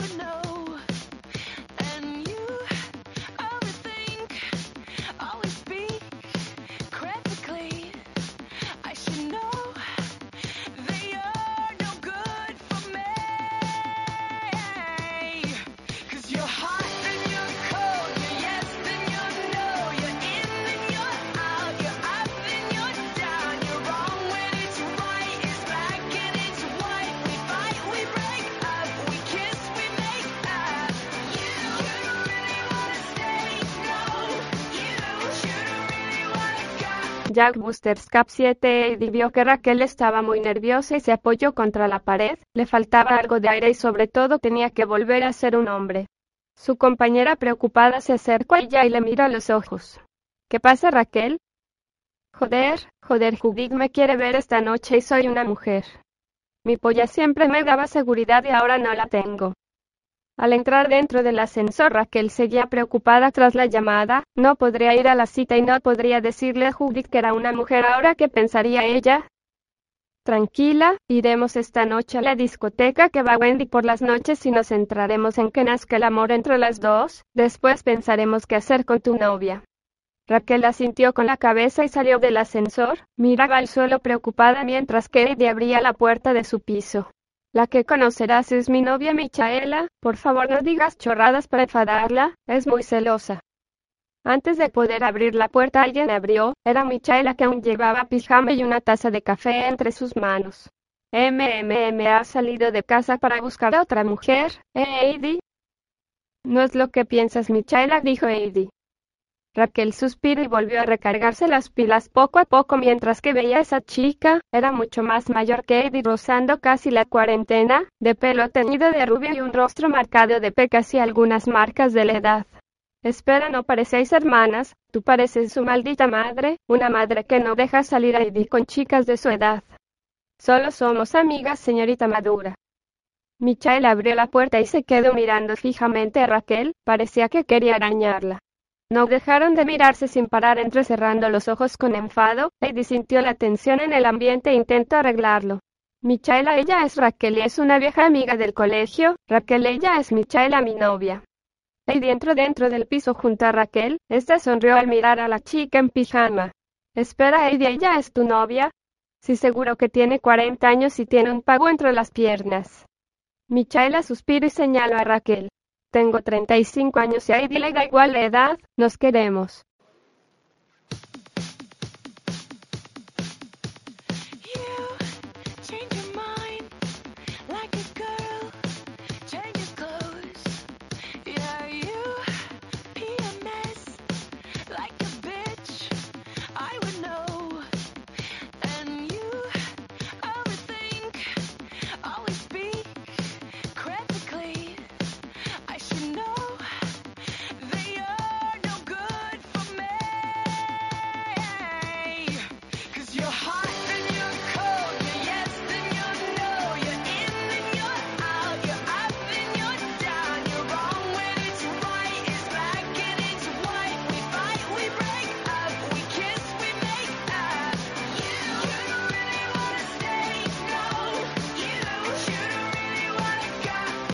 would know. Jack Busters Cap 7 y vio que Raquel estaba muy nerviosa y se apoyó contra la pared, le faltaba algo de aire y sobre todo tenía que volver a ser un hombre. Su compañera preocupada se acercó a ella y le miró a los ojos. ¿Qué pasa, Raquel? Joder, joder, Judith me quiere ver esta noche y soy una mujer. Mi polla siempre me daba seguridad y ahora no la tengo. Al entrar dentro del ascensor, Raquel seguía preocupada tras la llamada, no podría ir a la cita y no podría decirle a Judith que era una mujer ahora que pensaría ella. Tranquila, iremos esta noche a la discoteca que va Wendy por las noches y nos centraremos en que nazca el amor entre las dos, después pensaremos qué hacer con tu novia. Raquel asintió con la cabeza y salió del ascensor, miraba al suelo preocupada mientras que Eddie abría la puerta de su piso. La que conocerás es mi novia Michaela, por favor no digas chorradas para enfadarla, es muy celosa. Antes de poder abrir la puerta alguien abrió, era Michaela que aún llevaba pijama y una taza de café entre sus manos. MMM ha salido de casa para buscar a otra mujer, ¿eh, Eddie? No es lo que piensas, Michaela, dijo Eddie. Raquel suspiró y volvió a recargarse las pilas poco a poco mientras que veía a esa chica, era mucho más mayor que Eddie rozando casi la cuarentena, de pelo teñido de rubio y un rostro marcado de pecas y algunas marcas de la edad. Espera, no parecéis hermanas, tú pareces su maldita madre, una madre que no deja salir a Eddie con chicas de su edad. Solo somos amigas, señorita Madura. Michael abrió la puerta y se quedó mirando fijamente a Raquel, parecía que quería arañarla. No dejaron de mirarse sin parar entrecerrando los ojos con enfado, Eddie sintió la tensión en el ambiente e intentó arreglarlo. Michaela, ella es Raquel y es una vieja amiga del colegio, Raquel, ella es Michaela, mi novia. Eddie entró dentro del piso junto a Raquel, esta sonrió al mirar a la chica en pijama. Espera, Eddie, ella es tu novia. Sí, seguro que tiene 40 años y tiene un pago entre las piernas. Michaela suspiró y señaló a Raquel. Tengo 35 años y a Eddie le da igual la edad, nos queremos.